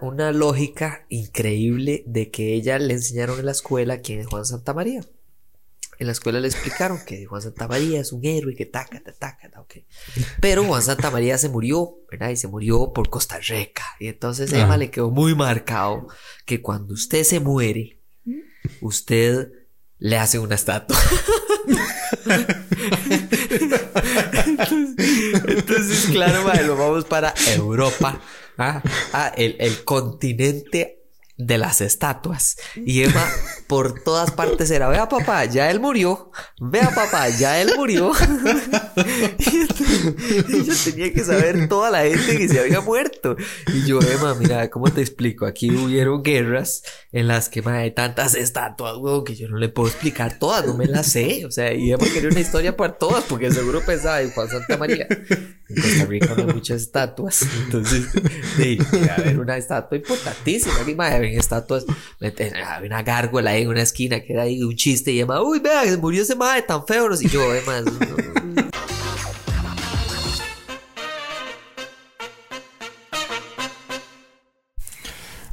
una lógica increíble de que ella le enseñaron en la escuela quién es Juan Santa María. En la escuela le explicaron que Juan Santa María es un héroe que taca, taca, taca, ok. Pero Juan Santa María se murió, ¿verdad? Y se murió por Costa Rica. Y entonces a Emma le quedó muy marcado que cuando usted se muere, usted le hace una estatua. entonces, claro, lo vamos para Europa Ah, ah el, el continente de las estatuas. Y Emma por todas partes era, vea papá, ya él murió, vea papá, ya él murió. y yo tenía que saber toda la gente que se había muerto. Y yo, Emma, mira, ¿cómo te explico? Aquí hubieron guerras en las que hay tantas estatuas, weón, que yo no le puedo explicar todas, no me las sé. O sea, y Emma quería una historia para todas, porque seguro pensaba en Juan Santa María. En Costa Rica no hay muchas estatuas. Entonces, sí, a ver una estatua importantísima. Aquí, ven estatuas, había una gárgola en una esquina que era ahí un chiste y Emma, uy, vea, se murió ese madre tan feo. Y yo, Emma,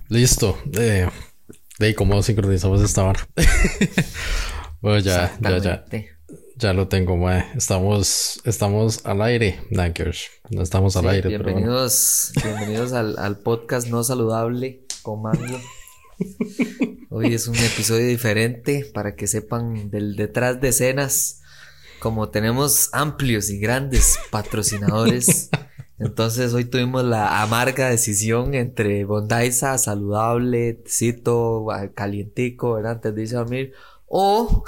Listo. Eh, de cómo sincronizamos esta hora. bueno, ya, ya, ya. Ya lo tengo, mae. Estamos, estamos al aire, Nankers. No estamos al aire, bienvenidos, Bienvenidos al, al podcast no saludable con Mango. Hoy es un episodio diferente para que sepan del detrás de escenas. Como tenemos amplios y grandes patrocinadores, entonces hoy tuvimos la amarga decisión entre Bondaisa, saludable, cito, calientico, ¿verdad? Antes de irse o,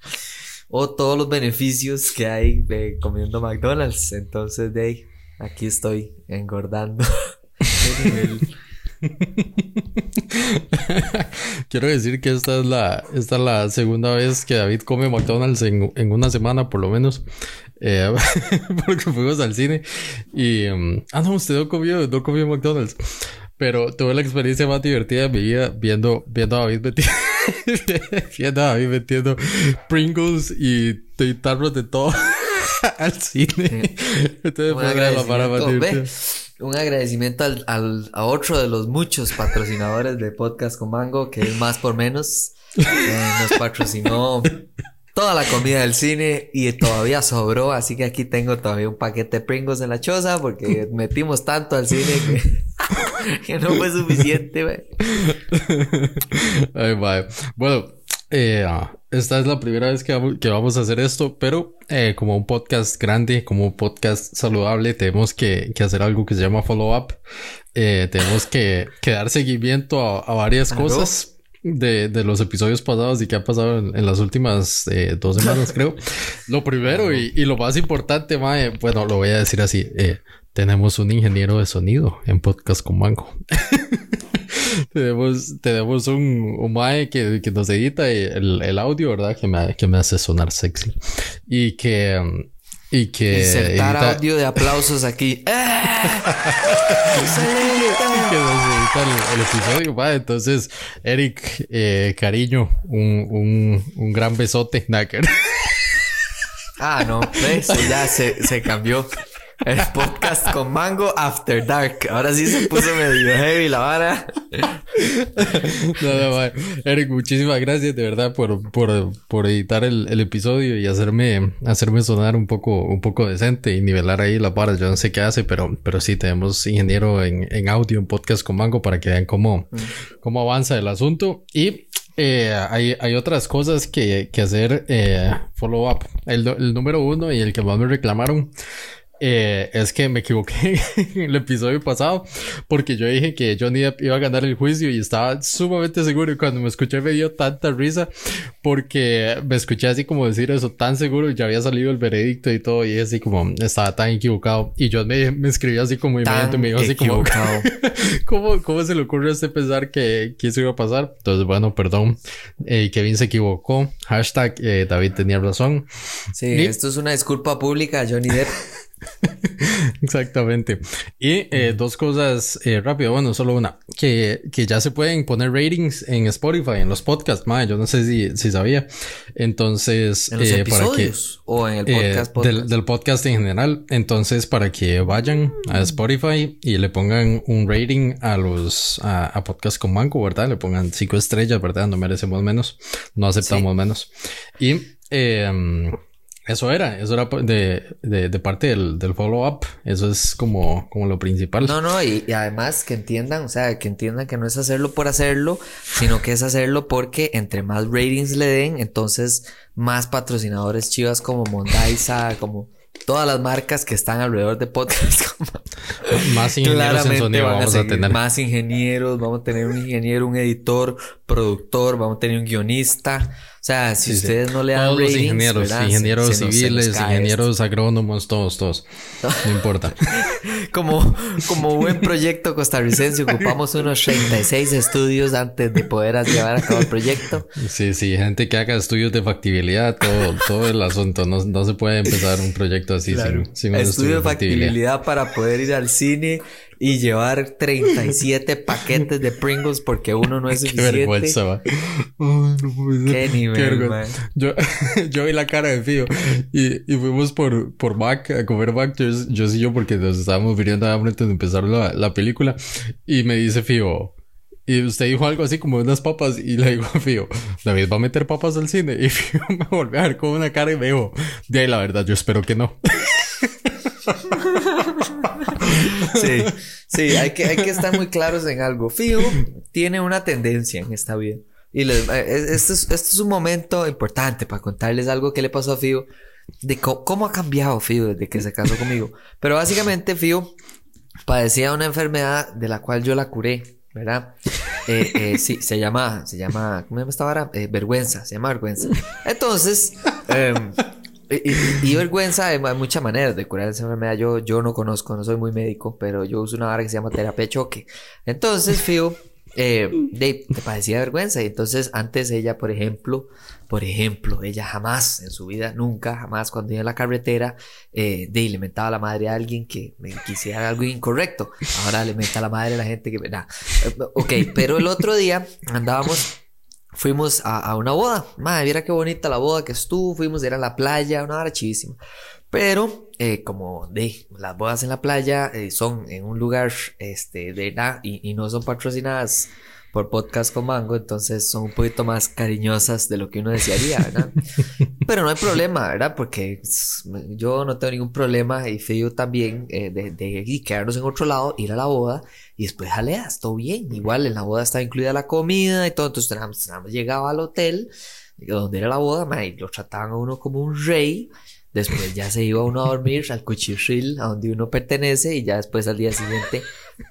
o todos los beneficios que hay de comiendo McDonald's. Entonces, de ahí, aquí estoy engordando. Quiero decir que esta es la, esta es la segunda vez que David come McDonald's en, en una semana, por lo menos. Eh, porque fuimos al cine. Y. Um, ah, no, usted no comió, no comió McDonald's. Pero tuve la experiencia más divertida de mi vida viendo, viendo a David metiendo, viendo a David metiendo Pringles y tarros de todo al cine. Entonces fue la para más divertida. Un agradecimiento al, al, a otro de los muchos patrocinadores de Podcast con Mango, que es más por menos. Eh, nos patrocinó toda la comida del cine y todavía sobró, así que aquí tengo todavía un paquete de Pringles en la choza porque metimos tanto al cine que, no fue suficiente. Ay, Bueno, eh, esta es la primera vez que, vamos a hacer esto, pero eh, como un podcast grande, como un podcast saludable, tenemos que, hacer algo que se llama follow-up. Eh, tenemos que, dar seguimiento a, varias cosas de, los episodios pasados y que ha pasado en, las últimas eh, dos semanas, creo. Lo primero y, lo más importante, bueno, lo voy a decir así. Tenemos un ingeniero de sonido en podcast con Mango. tenemos, tenemos un, un mae que, que, nos edita el, el, audio, ¿verdad? Que me, que me hace sonar sexy. Y que... Y que... Insertar audio de aplausos aquí. que nos edita el, episodio, va. Entonces, Eric, eh, cariño, un, un, un gran besote, Nacker. Ah, no, eso ya se, se cambió. El podcast con Mango After Dark. Ahora sí se puso medio heavy la vara. No, Eric, muchísimas gracias de verdad por, por, por editar el, el, episodio y hacerme, hacerme sonar un poco, un poco decente y nivelar ahí las varas. Yo no sé qué hace, pero, pero sí tenemos ingeniero en, en audio, en podcast con Mango para que vean cómo, mm. cómo avanza el asunto. Y eh, hay, hay, otras cosas que, que hacer eh, follow up. El, el, número uno y el que más me reclamaron eh, es que me equivoqué en el episodio pasado porque yo dije que Johnny Depp iba a ganar el juicio y estaba sumamente seguro. Y cuando me escuché me dio tanta risa porque me escuché así como decir eso tan seguro y ya había salido el veredicto y todo y así como estaba tan equivocado. Y yo me, me escribió así como inmediatamente me dijo así como ¿cómo, ¿cómo se le ocurre a usted pensar que, que eso iba a pasar? Entonces bueno, perdón. Eh, Kevin se equivocó. Hashtag eh, David tenía razón. Sí, esto es una disculpa pública Johnny Depp Exactamente. Y eh, dos cosas eh, rápido, bueno, solo una, que, que, ya se pueden poner ratings en Spotify, en los podcasts, madre, yo no sé si, si sabía. Entonces, ¿En los eh, episodios o en el podcast, podcast? Del, del, podcast en general. Entonces, para que vayan a Spotify y le pongan un rating a los a, a podcasts con Manco, ¿verdad? Le pongan cinco estrellas, ¿verdad? No merecemos menos, no aceptamos sí. menos. Y eh, eso era, eso era de, de, de parte del, del follow-up. Eso es como, como lo principal. No, no, y, y, además que entiendan, o sea, que entiendan que no es hacerlo por hacerlo, sino que es hacerlo porque entre más ratings le den, entonces más patrocinadores chivas como Mondaisa, como todas las marcas que están alrededor de podcast. más ingenieros en sonido vamos a, a, tener. Más ingenieros, vamos a tener un ingeniero, un editor, productor, vamos a tener un guionista. O sea, si sí, ustedes sí. no le dan todos ratings, los ingenieros, ¿verdad? ingenieros se, se civiles, nos, se nos ingenieros esto. agrónomos, todos, todos. No importa. como, como buen proyecto costarricense, ocupamos unos 36 estudios antes de poder llevar a cabo el proyecto. Sí, sí, gente que haga estudios de factibilidad, todo, todo el asunto. No, no se puede empezar un proyecto así claro. sin, sin un estudio, estudio de factibilidad. factibilidad para poder ir al cine y llevar 37 paquetes de Pringles porque uno no es suficiente. Qué vergüenza, va. Oh, no Qué nivel, Qué. Yo, yo vi la cara de Fío y, y fuimos por, por Mac a comer Mac, yo, yo sí yo, porque nos estábamos viniendo hambre antes de empezar la, la película. Y me dice Fío, y usted dijo algo así como unas papas y le digo a Fío, David va a meter papas al cine. Y Fío me volvió a ver con una cara y me dijo, de ahí la verdad, yo espero que no. Sí, sí, hay que, hay que estar muy claros en algo. Fío tiene una tendencia en esta vida. Y les, este, es, este es un momento importante para contarles algo que le pasó a Fío. De cómo ha cambiado Fío desde que se casó conmigo. Pero básicamente Fío padecía una enfermedad de la cual yo la curé, ¿verdad? Eh, eh, sí, se llama, se llama, ¿cómo se llama esta vara? Eh, vergüenza, se llama vergüenza. Entonces, eh, y, y, vergüenza, hay muchas maneras de curar esa enfermedad. Yo, yo no conozco, no soy muy médico, pero yo uso una vara que se llama terapia choque. Entonces, Fío, eh, de, te padecía vergüenza. Y entonces, antes ella, por ejemplo, por ejemplo, ella jamás en su vida, nunca, jamás, cuando iba en la carretera, eh, de le mentaba a la madre a alguien que me quisiera algo incorrecto. Ahora le menta a la madre a la gente que. Nah. Ok, pero el otro día andábamos fuimos a, a, una boda. Madre, mira qué bonita la boda que estuvo. Fuimos a ir a la playa, una hora chivísima. Pero, eh, como de las bodas en la playa eh, son en un lugar este, de nada y, y, no son patrocinadas por podcast con Mango, entonces son un poquito más cariñosas de lo que uno desearía, ¿verdad? Pero no hay problema, ¿verdad? Porque yo no tengo ningún problema y Feo también eh, de, de, quedarnos en otro lado, ir a la boda y después jaleas, todo bien. Igual en la boda estaba incluida la comida y todo, entonces nada más llegaba al hotel donde era la boda, man, y lo trataban a uno como un rey. Después ya se iba uno a dormir al cuchitril a donde uno pertenece y ya después al día siguiente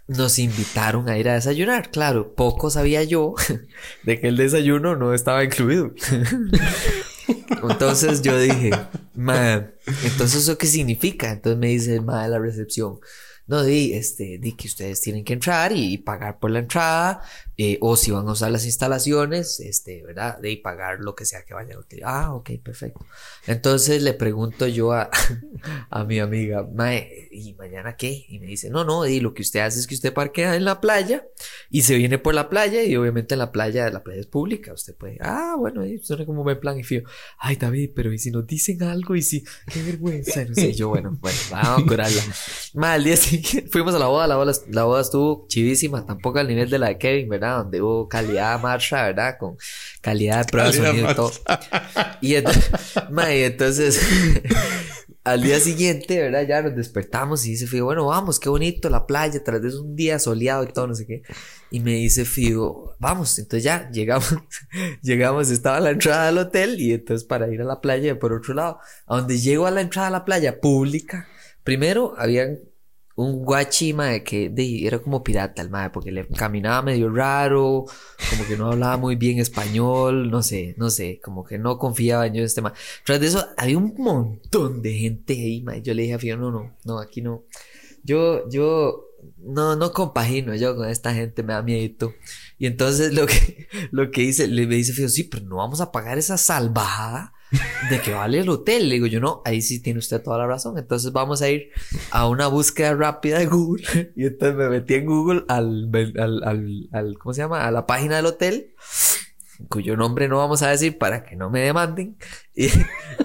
nos invitaron a ir a desayunar. Claro, poco sabía yo de que el desayuno no estaba incluido. Entonces yo dije, ma, entonces eso qué significa? Entonces me dice el de la recepción, no, di, este, di que ustedes tienen que entrar y, pagar por la entrada, eh, o si van a usar las instalaciones, este, ¿verdad? De pagar lo que sea que vayan a utilizar. Ah, ok, perfecto. Entonces le pregunto yo a, a mi amiga, Mae, ¿y mañana qué? Y me dice, no, no, di, lo que usted hace es que usted parquea en la playa y se viene por la playa y obviamente en la playa, la playa es pública, usted puede, ah, bueno, suena como buen plan y fío, ay, David, pero ¿y si nos dicen algo? Y si, qué vergüenza, no sé, yo, bueno, bueno, vamos a curarla. Mae, al día fuimos a la boda, la boda, la boda estuvo chivísima, tampoco al nivel de la de Kevin, ¿verdad? Donde hubo calidad marcha, ¿verdad? Con calidad de prueba de sonido y todo. Y entonces, mae, entonces al día siguiente, ¿verdad? Ya nos despertamos y dice Figo, bueno, vamos, qué bonito la playa, tras de un día soleado y todo, no sé qué. Y me dice Figo, vamos, entonces ya llegamos, llegamos, estaba a la entrada del hotel y entonces para ir a la playa por otro lado, a donde llego a la entrada a la playa pública, primero habían un guachi, mae, que de, era como pirata el mae, porque le caminaba medio raro, como que no hablaba muy bien español, no sé, no sé, como que no confiaba en yo este mae. Tras de eso, había un montón de gente ahí, mae. Yo le dije a Fío, no, no, no, aquí no. Yo, yo, no, no compagino yo con esta gente, me da miedo. Y entonces lo que, lo que hice, le me dice Fío, sí, pero no vamos a pagar esa salvajada de que vale el hotel. Le digo yo, no, ahí sí tiene usted toda la razón. Entonces vamos a ir a una búsqueda rápida de Google. Y entonces me metí en Google al, al, al, al ¿cómo se llama? A la página del hotel cuyo nombre no vamos a decir para que no me demanden. Y,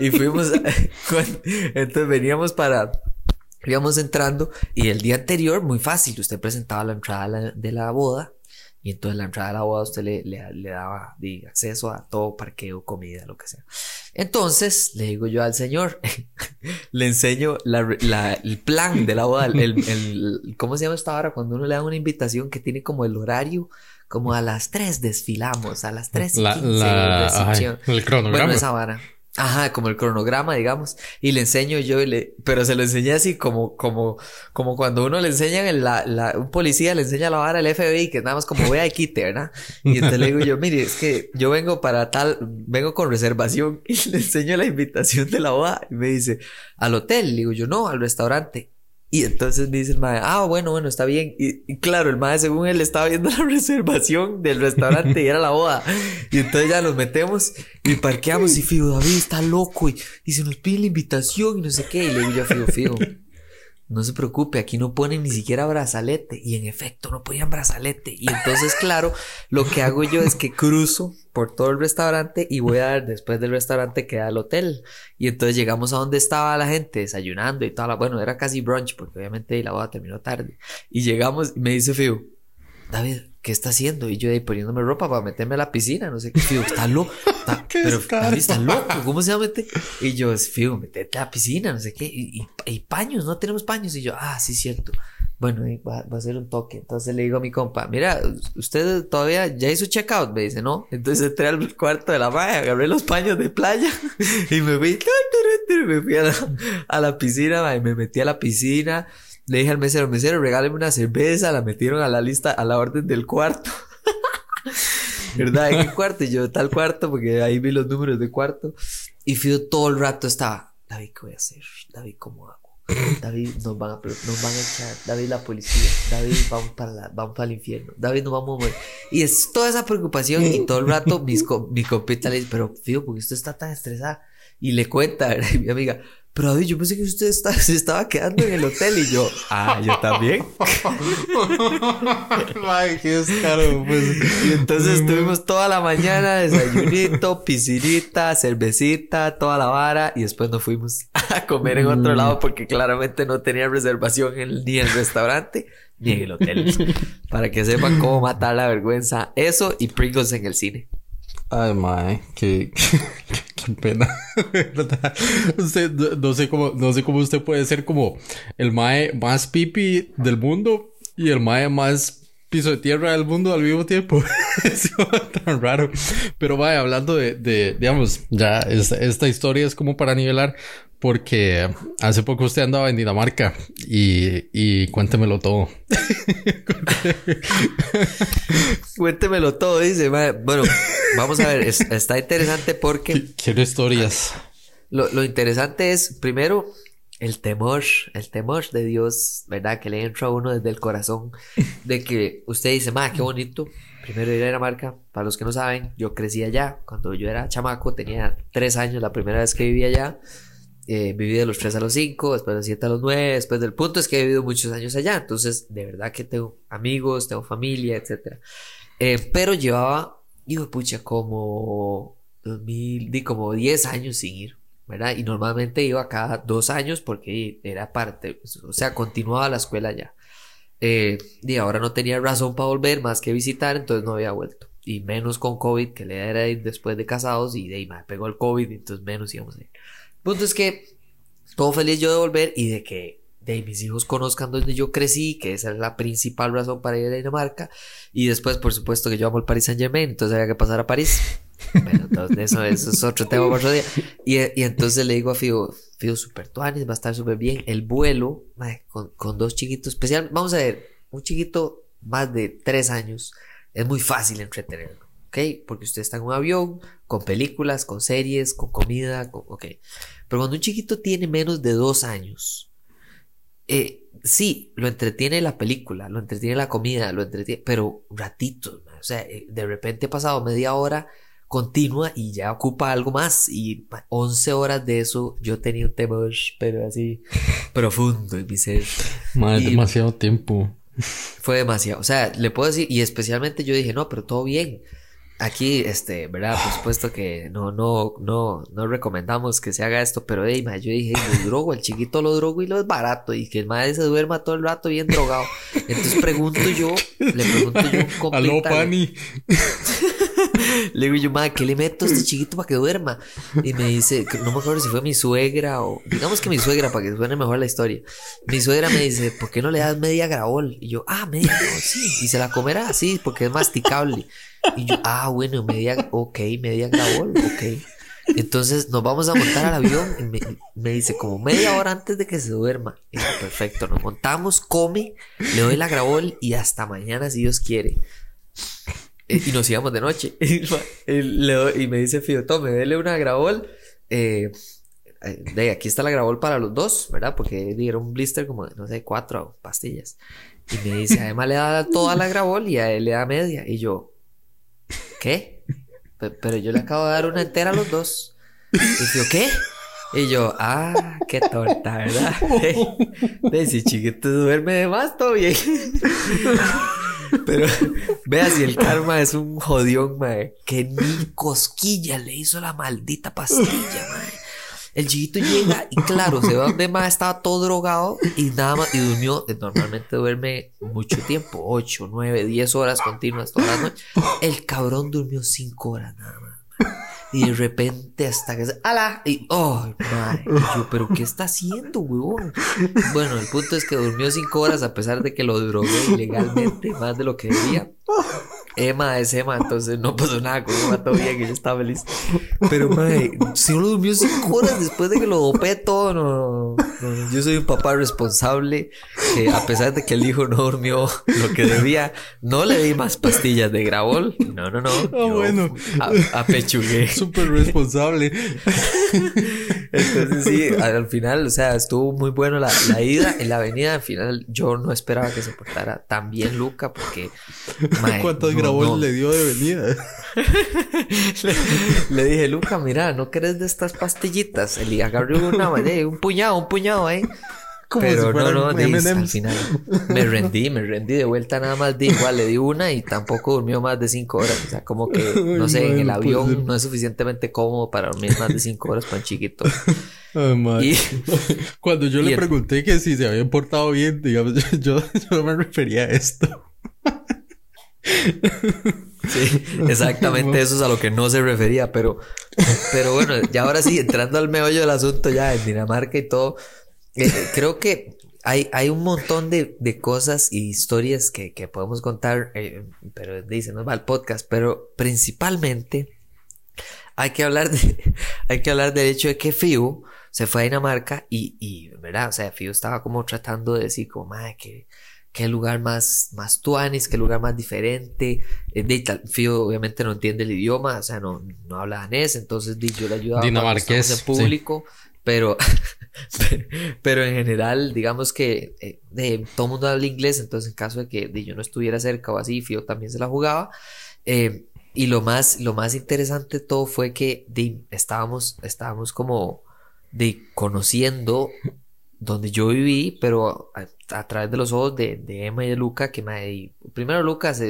y fuimos, entonces veníamos para, íbamos entrando y el día anterior, muy fácil, usted presentaba la entrada de la boda y entonces la entrada de la boda usted le, le, daba de acceso a todo parqueo, comida, lo que sea. Entonces le digo yo al señor, le enseño la, la, el plan de la boda, el, el, ¿cómo se llama esta hora? Cuando uno le da una invitación que tiene como el horario como a las 3 desfilamos, a las 3 y 15 la, el cronograma. Bueno, esa vara. Ajá, como el cronograma, digamos. Y le enseño yo, y le, pero se lo enseñé así como, como, como cuando uno le enseña, la, la, un policía le enseña la vara al FBI, que nada más como vea y quite, ¿verdad? Y entonces le digo yo, mire, es que yo vengo para tal, vengo con reservación y le enseño la invitación de la boda y me dice, al hotel. Le digo yo, no, al restaurante. Y entonces me dice el mae, ah, bueno, bueno, está bien. Y, claro, el mae, según él, estaba viendo la reservación del restaurante y era la boda. Y entonces ya nos metemos y parqueamos y Figo, David está loco y, y se nos pide la invitación y no sé qué. Y le digo yo a Figo, Figo, no se preocupe, aquí no ponen ni siquiera brazalete. Y en efecto, no ponían brazalete. Y entonces, claro, lo que hago yo es que cruzo por todo el restaurante y voy a dar, después del restaurante queda el hotel. Y entonces llegamos a donde estaba la gente desayunando y toda la, bueno, era casi brunch porque obviamente la boda terminó tarde. Y llegamos y me dice Fío, David, ¿qué está haciendo? Y yo ahí poniéndome ropa para meterme a la piscina, no sé qué. Fío, está loco. pero David está loco, ¿cómo se va a meter? Y yo, Fío, metete a la piscina, no sé qué. Y, y, paños, no tenemos paños. Y yo, ah, sí, cierto. Bueno, va, va, a ser un toque. Entonces le digo a mi compa, mira, usted todavía ya hizo checkout. Me dice, no. Entonces entré al cuarto de la maya, agarré los paños de playa y me fui, me fui a la, a la piscina, y me metí a la piscina le dije al mesero, mesero, regáleme una cerveza, la metieron a la lista, a la orden del cuarto. ¿Verdad? ¿En qué cuarto? Y yo, tal cuarto, porque ahí vi los números de cuarto. Y Fido todo el rato estaba, David, ¿qué voy a hacer? David, ¿cómo hago? David, nos van a, nos van a echar. David, la policía. David, vamos para, la, vamos para el infierno. David, nos vamos a morir. Y es toda esa preocupación y todo el rato mis, mi compita le dice, pero Fido, ¿por qué usted está tan estresada? Y le cuenta, mi amiga, pero David, yo pensé que usted se estaba quedando en el hotel y yo, ah, yo también. Ay, qué caro, pues. Y entonces estuvimos toda la mañana, desayunito, piscinita, cervecita, toda la vara y después nos fuimos a comer en otro lado porque claramente no tenía reservación en, ni en el restaurante ni en el hotel. Para que sepan cómo matar la vergüenza. Eso y Pringles en el cine. Ay, mae, qué, qué, pena. usted, no sé cómo, no sé cómo usted puede ser como el mae más pipi del mundo y el mae más piso de tierra del mundo al mismo tiempo. es tan raro. Pero vaya, hablando de, de digamos, ya esta, esta, historia es como para nivelar, porque hace poco usted andaba en Dinamarca y, y cuéntemelo todo. cuéntemelo todo, dice. Bueno, vamos a ver, está interesante porque... Quiero historias. Lo, lo interesante es, primero, el temor, el temor de Dios, ¿verdad? Que le entra a uno desde el corazón, de que usted dice, ma, qué bonito, primero ir a Dinamarca, para los que no saben, yo crecí allá, cuando yo era chamaco, tenía tres años la primera vez que viví allá, eh, viví de los 3 a los 5, después de los 7 a los 9, después del punto es que he vivido muchos años allá, entonces de verdad que tengo amigos, tengo familia, etc. Eh, pero llevaba, digo, pucha, como 2000, di como 10 años sin ir, Y normalmente iba cada dos años porque era parte, o sea, continuaba la escuela ya. Eh, y ahora no tenía razón para volver más que visitar, entonces no había vuelto. Y menos con COVID, que le era después de casados y de ahí me pegó el COVID, entonces menos íbamos a ir punto es que todo feliz yo de volver y de que de mis hijos conozcan donde yo crecí, que esa es la principal razón para ir a Dinamarca. Y después, por supuesto, que yo amo el Paris Saint Germain, entonces había que pasar a París. Bueno, entonces eso, eso es otro tema por otro día. Y, y, entonces le digo a Fido, Fido, super tuanis, va a estar súper bien. El vuelo, con, con, dos chiquitos, especial, vamos a ver, un chiquito más de tres años, es muy fácil entretenerlo. ¿ok? Porque usted está en un avión, con películas, con series, con comida, ok. Pero cuando un chiquito tiene menos de dos años, eh, sí, lo entretiene la película, lo entretiene la comida, lo entretiene, pero ratitos, o sea, eh, de repente he pasado media hora continua y ya ocupa algo más. Y 11 horas de eso yo tenía un temor, pero así profundo en mi ser. Madre, demasiado tiempo. Fue demasiado. O sea, le puedo decir, y especialmente yo dije, no, pero todo bien. Aquí, este, ¿verdad? Por supuesto que no, no, no, no recomendamos que se haga esto, pero hey, ma, yo dije, lo drogo, el chiquito lo drogo y lo es barato, y que el madre se duerma todo el rato bien drogado. Entonces pregunto yo, le pregunto yo un Aló, Pani. Le digo yo, madre, ¿qué le meto a este chiquito para que duerma? Y me dice, no me acuerdo si fue mi suegra o, digamos que mi suegra, para que suene mejor la historia. Mi suegra me dice, ¿por qué no le das media grabol? Y yo, ah, media grabol, sí. Y se la comerá así, porque es masticable. Y yo, ah, bueno, media, ok, media grabol, ok. Entonces nos vamos a montar al avión y me, dice como media hora antes de que se duerma. Y yo, perfecto, nos montamos, come, le doy la grabol y hasta mañana si Dios quiere. Eh, y nos íbamos de noche. y me dice Fío, tome, dele una grabol. Eh, eh, de aquí está la grabol para los dos, ¿verdad? Porque era un blister como, no sé, cuatro pastillas. Y me dice, además le da toda la grabol y a él le da media. Y yo, ¿qué? Pero yo le acabo de dar una entera a los dos. Y yo, ¿qué? Y yo, ah, qué torta, ¿verdad? De si chiquito duerme de más, todo bien. Pero vea si el karma es un jodión, mae. Que ni cosquilla le hizo la maldita pastilla, mae. El chiquito llega y claro, se va donde más estaba todo drogado y nada más, y durmió, normalmente duerme mucho tiempo, 8, 9, 10 horas continuas todas las noches. El cabrón durmió 5 horas nada más. Y de repente hasta que se... ¡Ala! Y... ¡Oh, madre! yo, ¿pero qué está haciendo, huevón? Bueno, el punto es que durmió 5 horas a pesar de que lo drogué ilegalmente más de lo que debía. Emma es Emma, entonces no pasó nada con Emma, todo bien, que yo estaba feliz. Pero, madre, si uno durmió cinco horas después de que lo dopé todo, no, no, Yo soy un papá responsable, que a pesar de que el hijo no durmió lo que debía, no le di más pastillas de grabol. No, no, no. Ah, bueno. apechugué. Súper responsable. Entonces, sí, al final, o sea, estuvo muy bueno la, la ida. En la avenida, al final, yo no esperaba que se portara tan bien Luca, porque. ¿Cuántas grabó le dio de venida? le, dije, Luca, mira, ¿no querés de estas pastillitas? Le agarré una, un puñado, un puñado ahí. Pero no, no, al final me rendí, me rendí de vuelta nada más di igual, le di una y tampoco durmió más de cinco horas. O sea, como que, no sé, en el avión no es suficientemente cómodo para dormir más de cinco horas para un chiquito. y, Cuando yo le pregunté que si se había portado bien, digamos, yo, yo no me refería a esto. Sí, exactamente eso es a lo que no se refería, pero, pero bueno, ya ahora sí, entrando al meollo del asunto ya en Dinamarca y todo, eh, creo que hay, hay un montón de, de cosas y historias que, que podemos contar, eh, pero dice, no va el podcast, pero principalmente hay que hablar de, hay que hablar del hecho de que Fiu se fue a Dinamarca y, y, ¿verdad? O sea, Fiu estaba como tratando de decir como, madre, que qué lugar más, más tuanis, qué lugar más diferente. Eh, de, Fío obviamente no entiende el idioma, o sea, no, no habla danés, entonces yo le ayudaba Dinamarqués, en público, pero, pero en general, digamos que eh, de, todo mundo habla inglés, entonces en caso de que yo no estuviera cerca o así, Fío también se la jugaba. Eh, y lo más, lo más interesante de todo fue que estábamos, estábamos como de conociendo donde yo viví, pero a, través de los ojos de, de, Emma y de Luca, que me... Primero Lucas,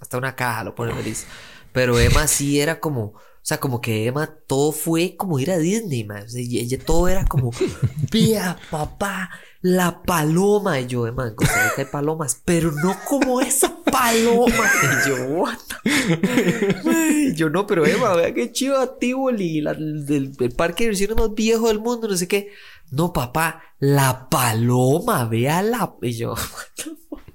hasta una caja lo pone feliz, pero Emma sí era como... O sea, como que Emma todo fue como ir a Disney, man. O sea, ella todo era como, vea, papá, la paloma. Y yo, Emma, en Costa Rica hay palomas, pero no como esa paloma. Y yo, what? Y yo, no, pero Emma, vea qué chido Tivoli, el, el parque de diversiones más viejo del mundo, no sé qué. No, papá, la paloma, vea la. Y yo,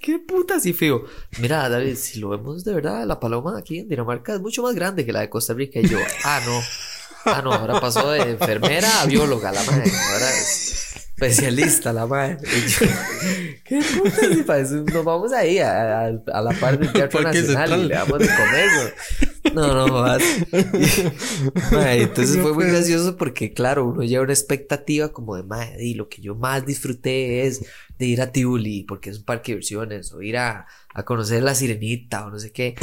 qué puta así feo. Mira, David, si lo vemos de verdad, la paloma aquí en Dinamarca es mucho más grande que la de Costa Rica. Y yo, ah, no. Ah, no, ahora pasó de enfermera a bióloga, la madre. Ahora es especialista, la madre. Y yo, ¿Qué puta si para eso nos vamos ahí a, a, la parte del Teatro Nacional y le damos de comer, no, no más. entonces fue muy gracioso porque, claro, uno lleva una expectativa como de, madre, y lo que yo más disfruté es de ir a Tivoli porque es un parque de diversiones o ir a, a conocer la sirenita o no sé qué.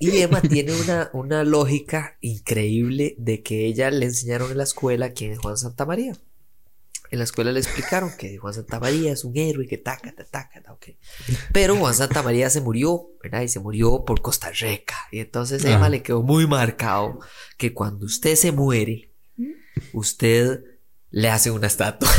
Y Emma tiene una, una lógica increíble de que ella le enseñaron en la escuela quién es Juan Santa María. En la escuela le explicaron que Juan Santa María es un héroe que taca, taca, taca, ok. Pero Juan Santa María se murió, ¿verdad? Y se murió por Costa Rica. Y entonces a Emma Ajá. le quedó muy marcado que cuando usted se muere, usted le hace una estatua.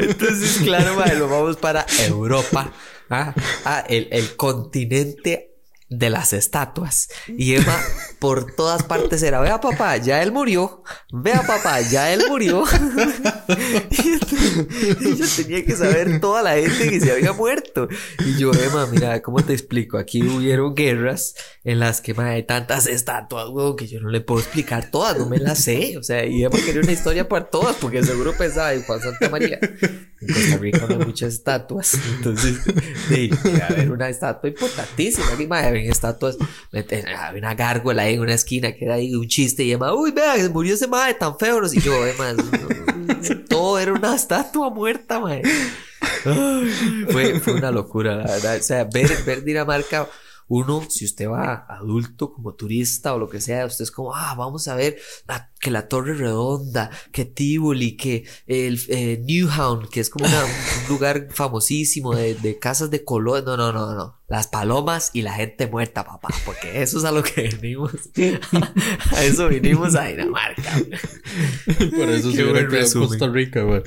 Entonces, claro, lo vamos para Europa. Ah, ah, el, el continente de las estatuas. Y Emma por todas partes era, vea papá, ya él murió. Vea papá, ya él murió. y entonces, ella tenía que saber toda la gente que se había muerto. Y yo, Emma, mira, ¿cómo te explico? Aquí hubieron guerras en las que mae, hay tantas estatuas, weón, que yo no le puedo explicar todas, no me las sé. O sea, y Emma quería una historia para todas, porque seguro pensaba en Juan Santa María. En Costa Rica no hay muchas estatuas. Entonces, sí, debe haber una estatua importantísima. Aquí, mae, ven estatuas. Había una gárgola ahí en una esquina que era ahí un chiste. Y Emma, uy, vea, se murió ese mae tan feo. Y yo, no, todo era una estatua muerta. Ay, Fue, fue una locura, la verdad. O sea, ver, ver Dinamarca, uno, si usted va adulto como turista o lo que sea, usted es como, ah, vamos a ver la- que la Torre Redonda, que Tivoli, que el eh, Newhound, que es como una- un lugar famosísimo de, de casas de color. No, no, no, no. Las palomas y la gente muerta, papá, porque eso es a lo que venimos. a eso vinimos a Dinamarca. Por eso se hubiera buen quedado resumen. Costa Rica, güey.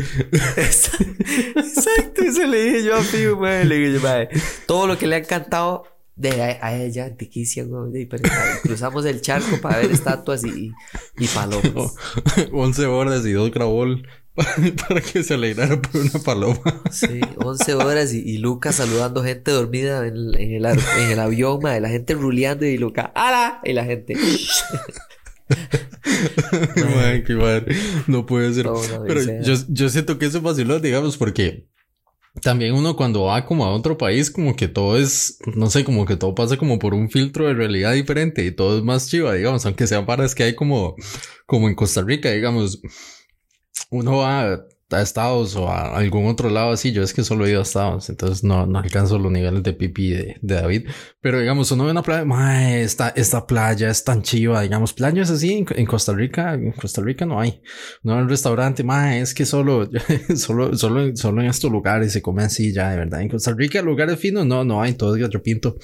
Exacto, eso le dije yo a Fiu, mae. Le dije yo, todo lo que le ha encantado de a, a ella, antiquicia, güey. pero, cruzamos el charco para ver estatuas y, y palomas. 11 horas y dos grabol para que se alegrara por una paloma. Sí, 11 horas y, y Lucas saludando gente dormida en, el- en el, ar- en el avión, la gente ruleando y Lucas, ¡ala! Y la gente. Madre, qué madre. No puede ser. Pero yo, yo siento que eso es vacilón, digamos, porque también uno cuando va como a otro país, como que todo es, no sé, como que todo pasa como por un filtro de realidad diferente y todo es más chiva, digamos, aunque sean paras que hay como, como en Costa Rica, digamos, uno va a Estados o a algún otro lado así, yo es que solo he ido a Estados, entonces no, no alcanzo los niveles de pipi de, de David, pero digamos, uno ve una playa, mae, esta, esta playa es tan chiva, digamos, playas así en, en Costa Rica, en Costa Rica no hay, no hay un restaurante, mae, es que solo, solo, solo, solo en estos lugares se come así ya, de verdad, en Costa Rica lugares finos, no, no hay, todo es gallo pinto,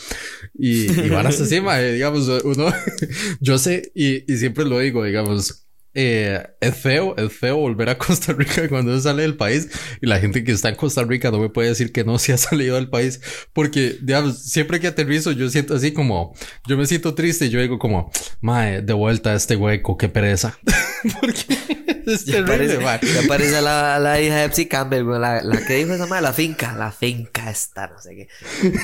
y, y varas así, mae, digamos, uno, yo sé, y, y siempre lo digo, digamos, eh, es feo, es feo volver a Costa Rica cuando uno sale del país y la gente que está en Costa Rica no me puede decir que no se ha salido del país porque, digamos, siempre que aterrizo yo siento así como, yo me siento triste y yo digo como, mae, de vuelta a este hueco, qué pereza. es Ya terrible, parece, mae. ya parece la, la hija de Epsi Campbell, güey, la, la que dijo esa madre, la finca, la finca está, no sé qué.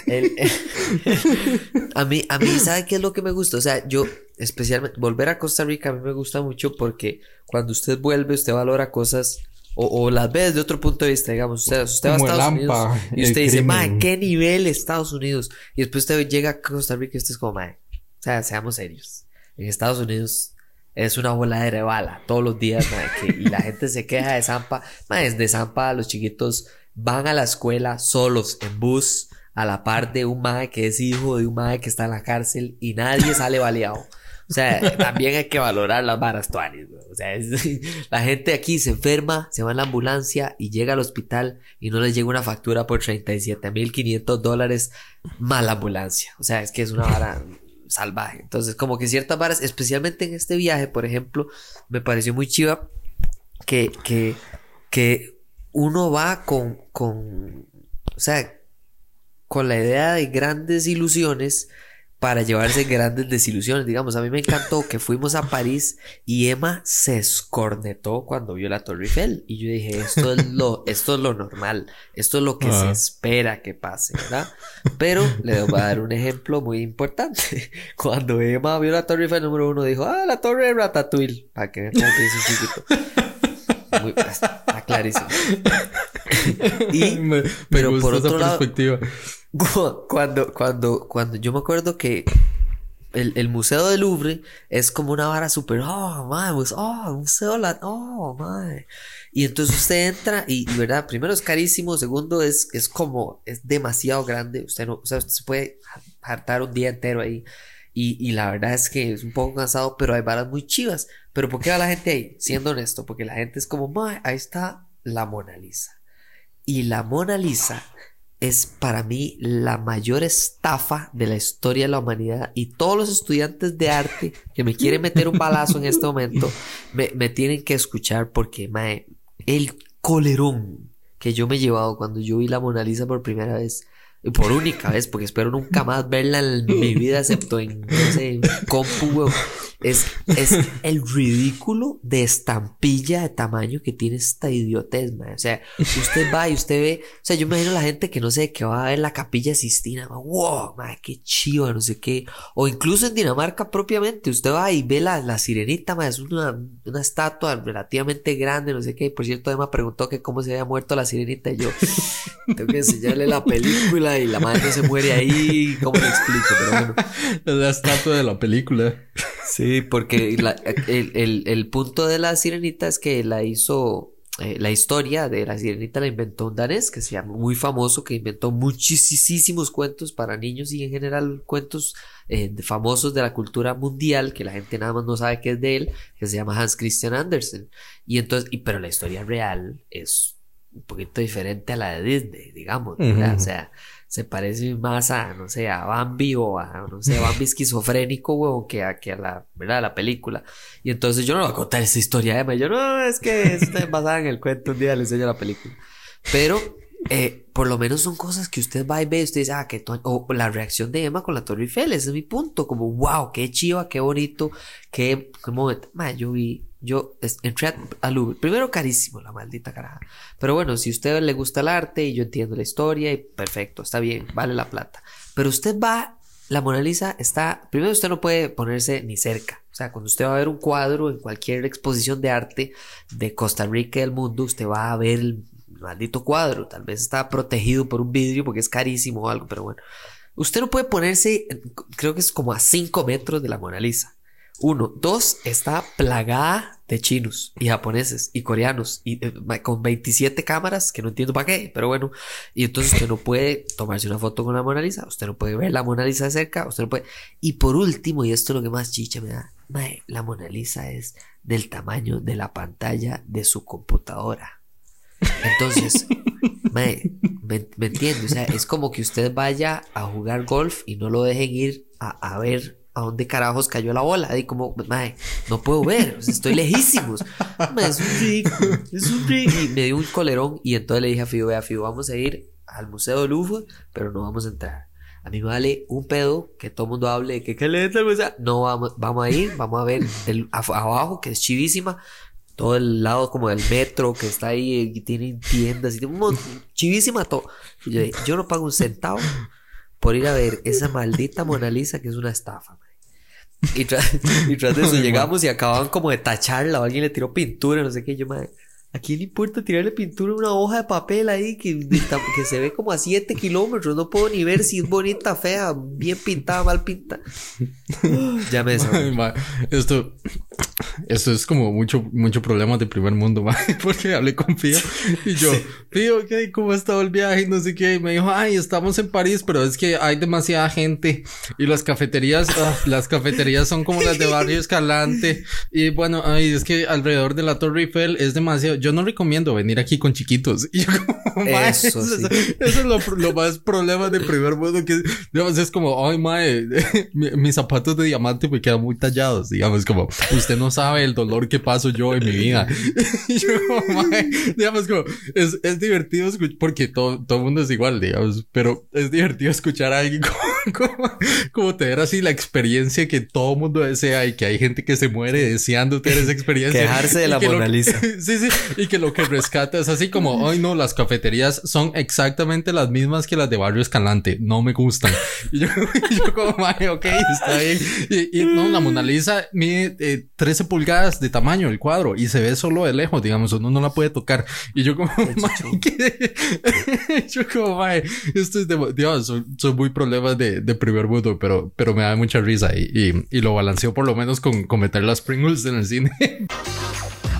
El- a mí, a mí, ¿sabe qué es lo que me gusta? O sea, yo, especialmente, volver a Costa Rica a mí me gusta mucho porque cuando usted vuelve, usted valora cosas o, o las ve desde otro punto de vista, digamos, usted, usted va a Estados AMPA, Unidos y usted dice, crimen". mae, ¿qué nivel Estados Unidos? Y después usted llega a Costa Rica y usted es como, mae, o sea, seamos serios. En Estados Unidos es una voladera de bala todos los días, y la gente se queja de Zampa. Mae, de Zampa los chiquitos van a la escuela solos en bus a la par de un mae que es hijo de un mae que está en la cárcel y nadie sale baleado. O sea, también hay que valorar las varas tuanis, güey. O sea, la gente aquí se enferma, se va en la ambulancia y llega al hospital y no les llega una factura por 37.500 dólares más la ambulancia. O sea, es que es una vara salvaje. Entonces, como que ciertas varas, especialmente en este viaje, por ejemplo, me pareció muy chiva que, que, que uno va con, con, o sea, con la idea de grandes ilusiones para llevarse grandes desilusiones. Digamos, a mí me encantó que fuimos a París y Emma se escornetó cuando vio la Torre Eiffel. Y yo dije, esto es lo, esto es lo normal, esto es lo que se Ajá. espera que pase, ¿verdad? Pero le voy a dar un ejemplo muy importante. Cuando Emma vio la Torre Eiffel número uno, dijo, ah, la Torre de Ratatouille, para que piensa un chiquito. Muy, está clarísimo. y me, me pero por lado- perspectiva. Cuando, cuando, cuando yo me acuerdo que el, el, Museo del Louvre es como una vara súper, oh, madre, pues, oh, museo, la, oh, madre. Y entonces usted entra y, ¿verdad? Primero es carísimo, segundo es, es como, es demasiado grande, usted no, o sea, usted se puede hartar un día entero ahí. Y, y, la verdad es que es un poco cansado, pero hay varas muy chivas. Pero ¿por qué va la gente ahí? Siendo honesto, porque la gente es como, madre, ahí está la Mona Lisa. Y la Mona Lisa es para mí la mayor estafa de la historia de la humanidad y todos los estudiantes de arte que me quieren meter un balazo en este momento me, me tienen que escuchar porque mae, el colerón que yo me he llevado cuando yo vi la Mona Lisa por primera vez por única vez porque espero nunca más verla en mi vida excepto en no compu es, es el ridículo de estampilla de tamaño que tiene esta idiotez, O sea, usted va y usted ve, o sea, yo me imagino a la gente que no sé, que va a ver la capilla Sistina, wow, man, qué chido, no sé qué. O incluso en Dinamarca propiamente, usted va y ve la, la sirenita, man, es una, una estatua relativamente grande, no sé qué. Por cierto, Emma preguntó que cómo se había muerto la sirenita y yo tengo que enseñarle la película y la madre se muere ahí, ¿cómo le explico? Pero bueno. La estatua de la película. Sí, porque el, punto de la sirenita es que la hizo, eh, la historia de la sirenita la inventó un danés que se llama muy famoso, que inventó muchísimos cuentos para niños y en general cuentos eh, famosos de la cultura mundial que la gente nada más no sabe que es de él, que se llama Hans Christian Andersen. Y entonces, y, pero la historia real es un poquito diferente a la de Disney, digamos, o sea, se parece más a, no sé, a Bambi o a, no sé, Bambi esquizofrénico, weón, que a, que a la, ¿verdad? la película. Y entonces yo no voy a contar esa historia, Emma. Yo no, es que está basada en el cuento, un día le enseño la película. Pero, eh, por lo menos son cosas que usted va y ve usted dice, ah, que o la reacción de Emma con la Torre Eiffel, ese es mi punto, como, wow, qué chiva, qué bonito, qué, qué momento. yo vi yo entré al Louvre. Primero carísimo, la maldita caraja. Pero bueno, si a usted le gusta el arte y yo entiendo la historia perfecto, está bien, vale la plata. Pero usted va, la Mona Lisa está, primero usted no puede ponerse ni cerca. O sea, cuando usted va a ver un cuadro en cualquier exposición de arte de Costa Rica y del mundo, usted va a ver el maldito cuadro. Tal vez está protegido por un vidrio porque es carísimo o algo, pero bueno. Usted no puede ponerse, creo que es como a 5 metros de la Mona Lisa. Uno. Dos, está plagada de chinos y japoneses y coreanos y eh, con 27 cámaras que no entiendo para qué, pero bueno. Y entonces usted no puede tomarse una foto con la Mona Lisa, usted no puede ver la Mona Lisa de cerca, usted no puede. Y por último, y esto es lo que más chicha me da, la Mona Lisa es del tamaño de la pantalla de su computadora. Entonces, me, me entiende, o sea, es como que usted vaya a jugar golf y no lo dejen ir a, a ver ¿a dónde carajos cayó la bola? Y como, mae, no puedo ver, estoy lejísimos. es un ridículo, es un ridículo. Y me dio un colerón y entonces le dije a Fido, vea, Fido, vamos a ir al Museo de Louvre, pero no vamos a entrar. A mí me vale un pedo que todo el mundo hable de que qué le entra museo. No vamos, vamos a ir, vamos a ver el, abajo, que es chivísima. Todo el lado como del metro que está ahí y tiene tiendas y tiene un chivísima todo. Yo, yo no pago un centavo por ir a ver esa maldita Mona Lisa que es una estafa. Y, tras, y tras de eso llegamos y acababan como de tacharla o alguien le tiró pintura, no sé qué. Yo, madre, ¿a quién le importa tirarle pintura a una hoja de papel ahí que, que se ve como a 7 kilómetros? No puedo ni ver si es bonita, fea, bien pintada, mal pintada. ya me Esto, esto es como mucho, mucho problema de primer mundo, porque hablé con Pío y yo, Pío, ¿qué? ¿Cómo ha estado el viaje? Y no sé qué. Y me dijo, ay, estamos en París, pero es que hay demasiada gente y las cafeterías, ah, las cafeterías son como las de Barrio Escalante. Y bueno, ay, es que alrededor de la Torre Eiffel es demasiado. Yo no recomiendo venir aquí con chiquitos. Y yo, como, eso, es lo, más problema de primer mundo que digamos, es como, ay, mae, mis zapatos de diamante me quedan muy tallados. Digamos, como, usted no sabe el dolor que paso yo en mi vida. y yo como, digamos, como, es, es divertido porque todo, todo el mundo es igual, digamos, pero es divertido escuchar a alguien como, como, tener así la experiencia que todo mundo desea y que hay gente que se muere deseando tener esa experiencia. Quejarse de la Mona Lisa. sí, sí, y que lo que rescata es así como, ay no, las cafeterías son exactamente las mismas que las de Barrio Escalante, no me gustan. Y yo, yo como, ok, está bien. Y, no, la Mona Lisa mide eh, 13 pulgadas de tamaño el cuadro y se ve solo de lejos, digamos, uno no la puede tocar. Y yo como, yo como, esto es de, Dios, son, muy problemas de, de, primer mundo, pero, pero me da mucha risa y, y, lo balanceó por lo menos con, con meter las Pringles en el cine.